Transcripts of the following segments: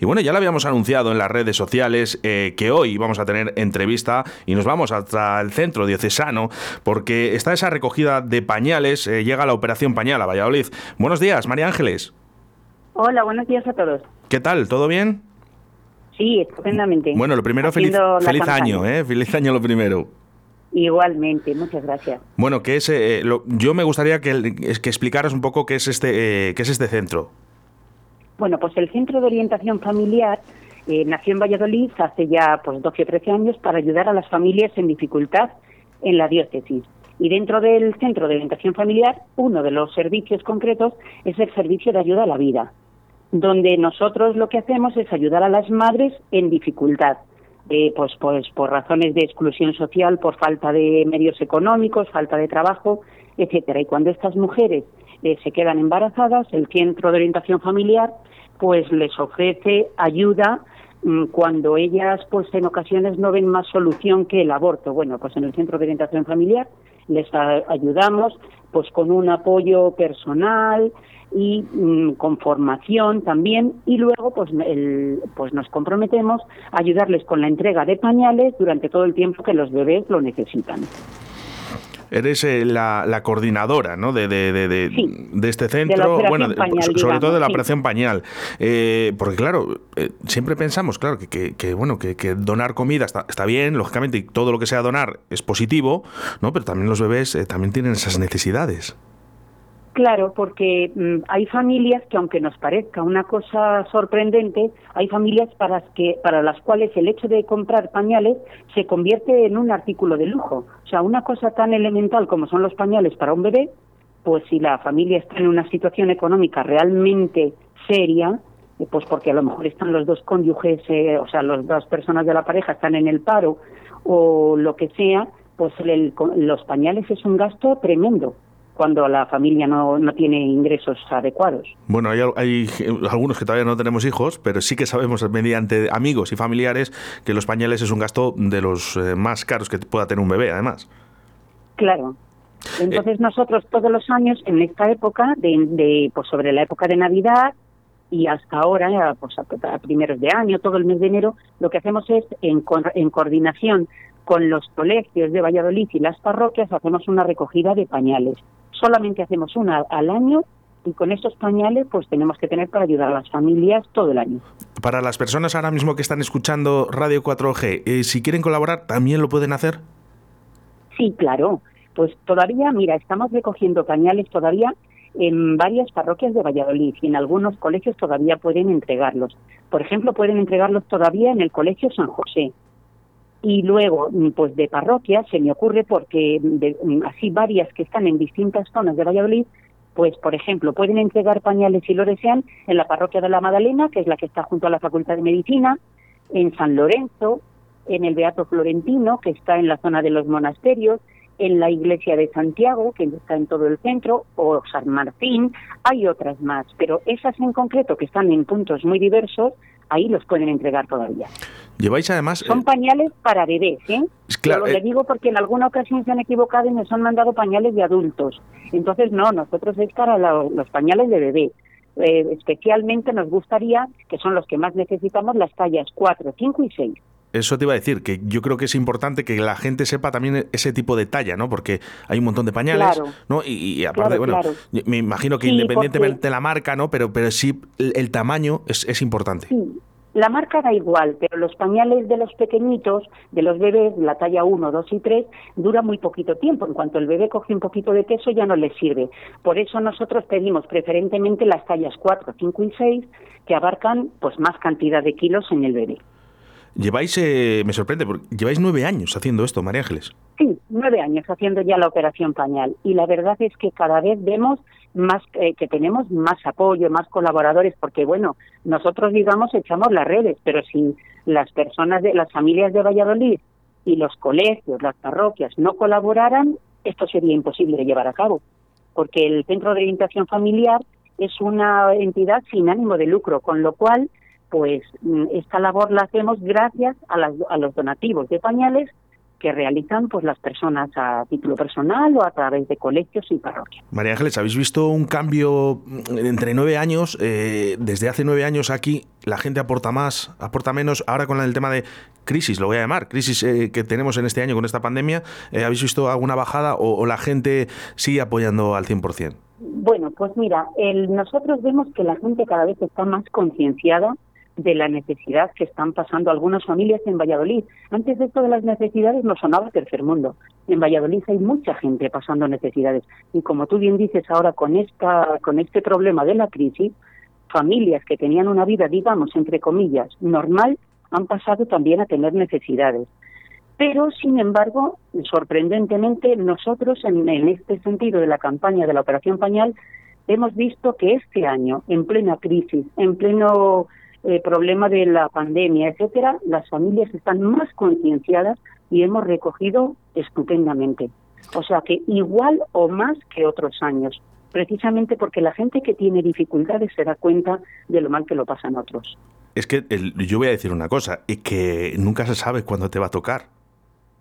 Y bueno, ya lo habíamos anunciado en las redes sociales eh, que hoy vamos a tener entrevista y nos vamos hasta el centro diocesano porque está esa recogida de pañales, eh, llega la operación pañal a Valladolid. Buenos días, María Ángeles. Hola, buenos días a todos. ¿Qué tal? ¿Todo bien? Sí, estupendamente. Bueno, lo primero, feliz, feliz año, ¿eh? Feliz año lo primero. Igualmente, muchas gracias. Bueno, que es, eh, yo me gustaría que, que, explicaras un poco qué es este, qué es este centro. Bueno, pues el Centro de Orientación Familiar eh, nació en Valladolid hace ya pues 12 o 13 años para ayudar a las familias en dificultad en la diócesis. Y dentro del Centro de Orientación Familiar, uno de los servicios concretos es el servicio de ayuda a la vida, donde nosotros lo que hacemos es ayudar a las madres en dificultad. Eh, pues, pues por razones de exclusión social, por falta de medios económicos, falta de trabajo, etcétera. Y cuando estas mujeres se quedan embarazadas, el centro de orientación familiar pues les ofrece ayuda mm, cuando ellas pues en ocasiones no ven más solución que el aborto. Bueno, pues en el centro de orientación familiar les ayudamos pues con un apoyo personal y mm, con formación también y luego pues el, pues nos comprometemos a ayudarles con la entrega de pañales durante todo el tiempo que los bebés lo necesitan eres eh, la, coordinadora ¿no? de, de, de, este centro, bueno, sobre todo de la operación pañal. Eh, porque claro, eh, siempre pensamos, claro, que, que, bueno, que, donar comida está, está, bien, lógicamente, y todo lo que sea donar es positivo, ¿no? pero también los bebés también tienen esas necesidades. Claro, porque mm, hay familias que aunque nos parezca una cosa sorprendente, hay familias para, que, para las cuales el hecho de comprar pañales se convierte en un artículo de lujo. O sea, una cosa tan elemental como son los pañales para un bebé, pues si la familia está en una situación económica realmente seria, eh, pues porque a lo mejor están los dos cónyuges, eh, o sea, las dos personas de la pareja están en el paro o lo que sea, pues los pañales es un gasto tremendo cuando la familia no, no tiene ingresos adecuados. Bueno, hay, hay, algunos que todavía no tenemos hijos, pero sí que sabemos mediante amigos y familiares que los pañales es un gasto de los eh, más caros que pueda tener un bebé, además. Claro. Entonces nosotros todos los años en esta época, de, pues sobre la época de Navidad y hasta ahora, pues a, primeros de año, todo el mes de enero, lo que hacemos es en, en coordinación con los colegios de Valladolid y las parroquias hacemos una recogida de pañales solamente hacemos una al año y con estos pañales pues tenemos que tener para ayudar a las familias todo el año. Para las personas ahora mismo que están escuchando Radio 4G, eh, si quieren colaborar, ¿también lo pueden hacer? Sí, claro. Pues todavía, mira, estamos recogiendo pañales todavía en varias parroquias de Valladolid y en algunos colegios todavía pueden entregarlos. Por ejemplo, pueden entregarlos todavía en el Colegio San José, y luego mm, pues de parroquias se me ocurre porque mm, así varias que están en distintas zonas de Valladolid pues por ejemplo pueden entregar pañales si lo desean en la parroquia de la Magdalena que es la que está junto a la Facultad de Medicina en San Lorenzo en el Beato Florentino que está en la zona de los monasterios en la iglesia de Santiago, que está en todo el centro, o San Martín, hay otras más, pero esas en concreto que están en puntos muy diversos, ahí los pueden entregar todavía. Lleváis además... Son eh, pañales para bebés, ¿eh? Claro, le eh, digo porque en alguna ocasión se han equivocado y nos han mandado pañales de adultos. Entonces, no, nosotros es para los pañales de bebé. Eh, especialmente nos gustaría, que son los que más necesitamos, las tallas 4, 5 y 6. Eso te iba a decir, que yo creo que es importante que la gente sepa también ese tipo de talla, ¿no? Porque hay un montón de pañales, ¿no? Y, aparte, bueno, me imagino que independientemente de la marca, ¿no? Pero, pero sí el, tamaño es, es importante. Sí. La marca da igual, pero los pañales de los pequeñitos, de los bebés, la talla 1, 2 y 3, dura muy poquito tiempo. En cuanto el bebé coge un poquito de peso ya no le sirve. Por eso nosotros pedimos preferentemente las tallas 4, 5 y 6, que abarcan pues más cantidad de kilos en el bebé. Lleváis, eh, me sorprende, porque lleváis nueve años haciendo esto, María Ángeles. Sí, nueve años haciendo ya la operación pañal. Y la verdad es que cada vez vemos más eh, que tenemos más apoyo, más colaboradores, porque bueno, nosotros digamos echamos las redes, pero si las personas de las familias de Valladolid y los colegios, las parroquias no colaboraran, esto sería imposible de llevar a cabo, porque el Centro de Orientación Familiar es una entidad sin ánimo de lucro, con lo cual pues mm, esta labor la hacemos gracias a, los donativos de pañales que realizan pues las personas a título personal o a través de colegios y parroquias. María Ángeles, ¿habéis visto un cambio entre nueve años? Eh, desde hace nueve años aquí la gente aporta más, aporta menos. Ahora con el tema de crisis, lo voy a llamar, crisis eh, que tenemos en este año con esta pandemia, eh, ¿habéis visto alguna bajada o, la gente sigue apoyando al 100%? Bueno, pues mira, el, nosotros vemos que la gente cada vez está más concienciada de la necesidad que están pasando algunas familias en Valladolid. Antes de esto de las necesidades no sonaba tercer mundo. En Valladolid hay mucha gente pasando necesidades y como tú bien dices ahora con esta con este problema de la crisis, familias que tenían una vida digamos entre comillas normal han pasado también a tener necesidades. Pero, sin embargo, sorprendentemente, nosotros en, en este sentido de la campaña de la Operación Pañal hemos visto que este año, en plena crisis, en pleno eh, problema de la pandemia, etcétera, las familias están más concienciadas y hemos recogido estupendamente. O sea que igual o más que otros años, precisamente porque la gente que tiene dificultades se da cuenta de lo mal que lo pasan otros. Es que yo voy a decir una cosa, y que nunca se sabe cuándo te va a tocar.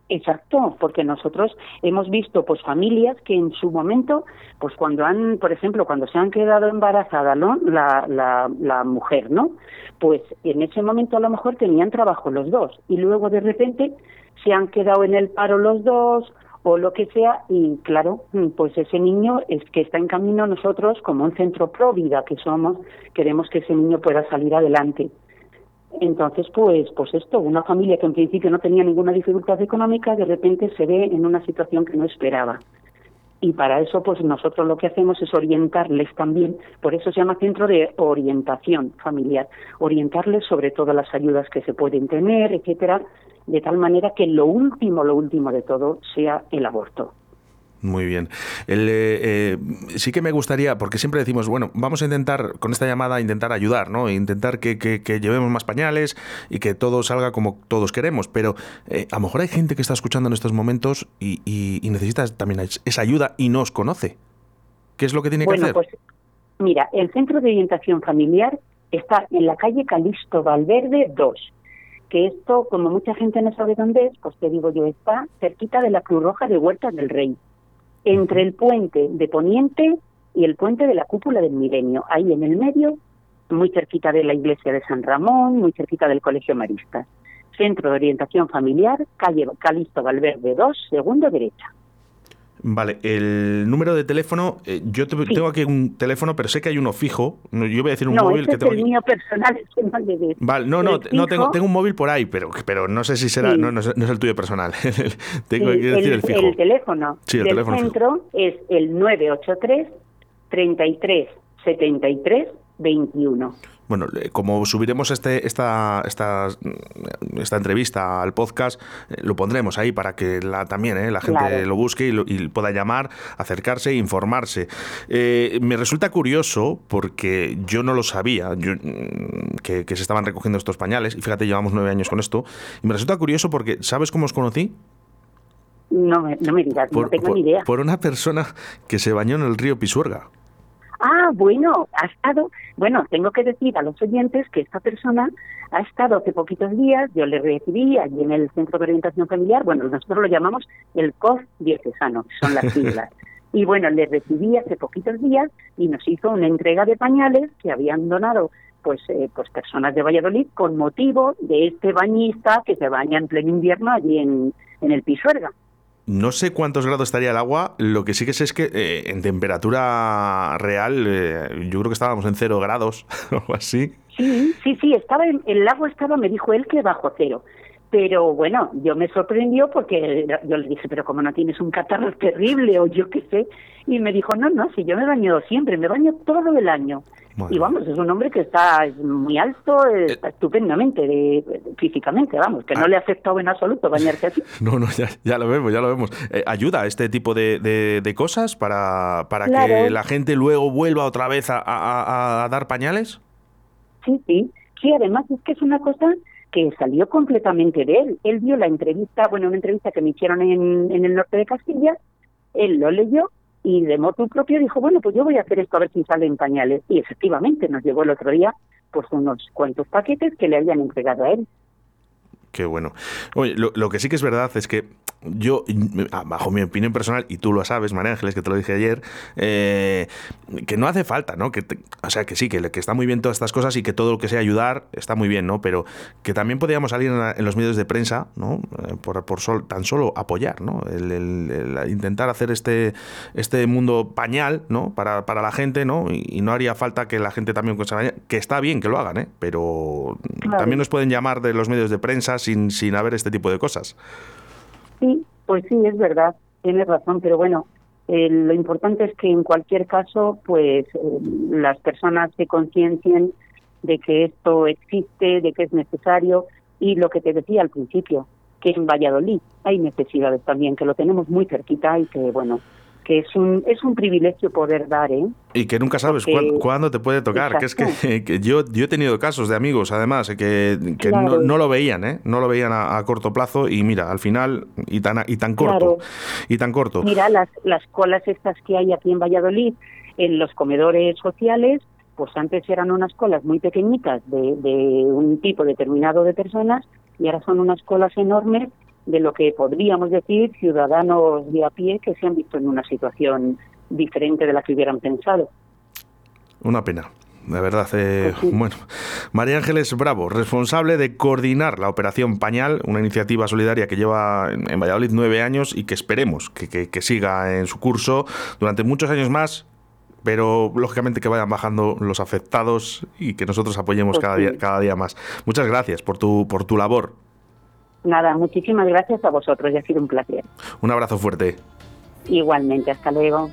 Exacto, porque nosotros hemos visto pues familias que en su momento, pues cuando han, por ejemplo, cuando se han quedado embarazada ¿no? la, la, la mujer, ¿no? Pues en ese momento a lo mejor tenían trabajo los dos y luego de repente se han quedado en el paro los dos o lo que sea y claro, pues ese niño es que está en camino nosotros como un centro pro vida que somos, queremos que ese niño pueda salir adelante. Entonces, pues, pues esto, una familia que en principio no tenía ninguna dificultad económica, de repente se ve en una situación que no esperaba. Y para eso, pues nosotros lo que hacemos es orientarles también, por eso se llama centro de orientación familiar, orientarles sobre todas las ayudas que se pueden tener, etcétera, de tal manera que lo último, lo último de todo sea el aborto. Muy bien. Eh, eh, sí que me gustaría, porque siempre decimos, bueno, vamos a intentar con esta llamada intentar ayudar, ¿no? Intentar que, llevemos más pañales y que todo salga como todos queremos. Pero eh, a lo mejor hay gente que está escuchando en estos momentos y, necesita también esa ayuda y no os conoce. ¿Qué es lo que tiene que hacer? Pues, mira, el Centro de Orientación Familiar está en la calle Calixto Valverde 2 que esto, como mucha gente no sabe dónde es, pues te digo yo, está cerquita de la Cruz Roja de Huertas del Rey entre el puente de Poniente y el puente de la cúpula del Milenio, ahí en el medio, muy cerquita de la iglesia de San Ramón, muy cerquita del Colegio Maristas. Centro de Orientación Familiar, calle Calixto Valverde 2, segundo derecha. Vale, el número de teléfono, eh, yo tengo aquí un teléfono, pero sé que hay uno fijo. Yo voy a decir un móvil que tengo. Es el mío personal, es el Vale, no, no, no tengo, tengo un móvil por ahí, pero, pero no sé si será, no, no, es, el tuyo personal. tengo que decir el, fijo. El teléfono sí, el del teléfono centro es el 983 33 73 21. Bueno, como subiremos este, esta, esta, esta entrevista al podcast, eh, lo pondremos ahí para que la, también eh, la gente lo busque y, pueda llamar, acercarse e informarse. Eh, me resulta curioso, porque yo no lo sabía, mm, que, se estaban recogiendo estos pañales, y fíjate, llevamos nueve años con esto, y me resulta curioso porque, ¿sabes cómo os conocí? No, no me digas, no tengo ni idea. Por una persona que se bañó en el río Pisuerga. Ah, bueno, ha estado, bueno, tengo que decir a los oyentes que esta persona ha estado hace poquitos días, yo le recibí allí en el Centro de Orientación Familiar, bueno, nosotros lo llamamos el COF diocesano, son las siglas. y bueno, le recibí hace poquitos días y nos hizo una entrega de pañales que habían donado pues, eh, pues personas de Valladolid con motivo de este bañista que se baña en pleno invierno allí en, en el Pisuerga. No sé cuántos grados estaría el agua, lo que sí que sé es que eh, en temperatura real eh, yo creo que estábamos en cero grados o así. Sí, sí, sí, estaba en, el agua estaba, me dijo él que bajo cero. Pero bueno, yo me sorprendió porque yo le dije, pero como no tienes un catarro terrible o yo qué sé, y me dijo, no, no, si yo me baño siempre, me baño todo el año. Y vamos, es un hombre que está muy alto, eh, está estupendamente de, físicamente, vamos, que no ah. le ha afectado en absoluto bañarse así. No, no, ya, lo vemos, ya lo vemos. Eh, ¿Ayuda este tipo de, de, cosas para, para que la gente luego vuelva otra vez a, a, dar pañales? Sí, sí. Sí, además es que es una cosa que salió completamente de él. Él vio la entrevista, bueno, una entrevista que me hicieron en, en el norte de Castilla, él lo leyó y de moto propio dijo, bueno, pues yo voy a hacer esto a ver si sale en pañales. Y efectivamente nos llegó el otro día pues unos cuantos paquetes que le habían entregado a él. Qué bueno. Oye, lo, que sí que es verdad es que yo, bajo mi opinión personal, y tú lo sabes, María Ángeles, que te lo dije ayer, eh, que no hace falta, ¿no? Que o sea, que sí, que, que, está muy bien todas estas cosas y que todo lo que sea ayudar está muy bien, ¿no? Pero que también podríamos salir en, los medios de prensa, ¿no? Eh, por, por tan solo apoyar, ¿no? El, intentar hacer este, este mundo pañal, ¿no? Para, para la gente, ¿no? Y, no haría falta que la gente también, que está bien que lo hagan, ¿eh? Pero también nos pueden llamar de los medios de prensa sin, sin haber este tipo de cosas. Sí, pues sí, es verdad, tienes razón, pero bueno, eh, lo importante es que en cualquier caso, pues eh, las personas se conciencien de que esto existe, de que es necesario y lo que te decía al principio, que en Valladolid hay necesidades también, que lo tenemos muy cerquita y que, bueno, que es un, es un privilegio poder dar, ¿eh? Y que nunca sabes cuándo, te puede tocar. Que es que, yo, yo he tenido casos de amigos, además, que, no, lo veían, ¿eh? No lo veían a, corto plazo y mira, al final, y tan, y tan corto. Y tan corto. Mira, las, las colas estas que hay aquí en Valladolid, en los comedores sociales, pues antes eran unas colas muy pequeñitas de, de un tipo determinado de personas y ahora son unas colas enormes de lo que podríamos decir ciudadanos de a pie que se han visto en una situación diferente de la que hubieran pensado. Una pena. De verdad, eh, pues bueno. María Ángeles Bravo, responsable de coordinar la operación Pañal, una iniciativa solidaria que lleva en Valladolid nueve años y que esperemos que, siga en su curso durante muchos años más, pero lógicamente que vayan bajando los afectados y que nosotros apoyemos pues cada, día, cada día más. Muchas gracias por tu, por tu labor. Nada, muchísimas gracias a vosotros y ha sido un placer. Un abrazo fuerte. Igualmente, hasta luego.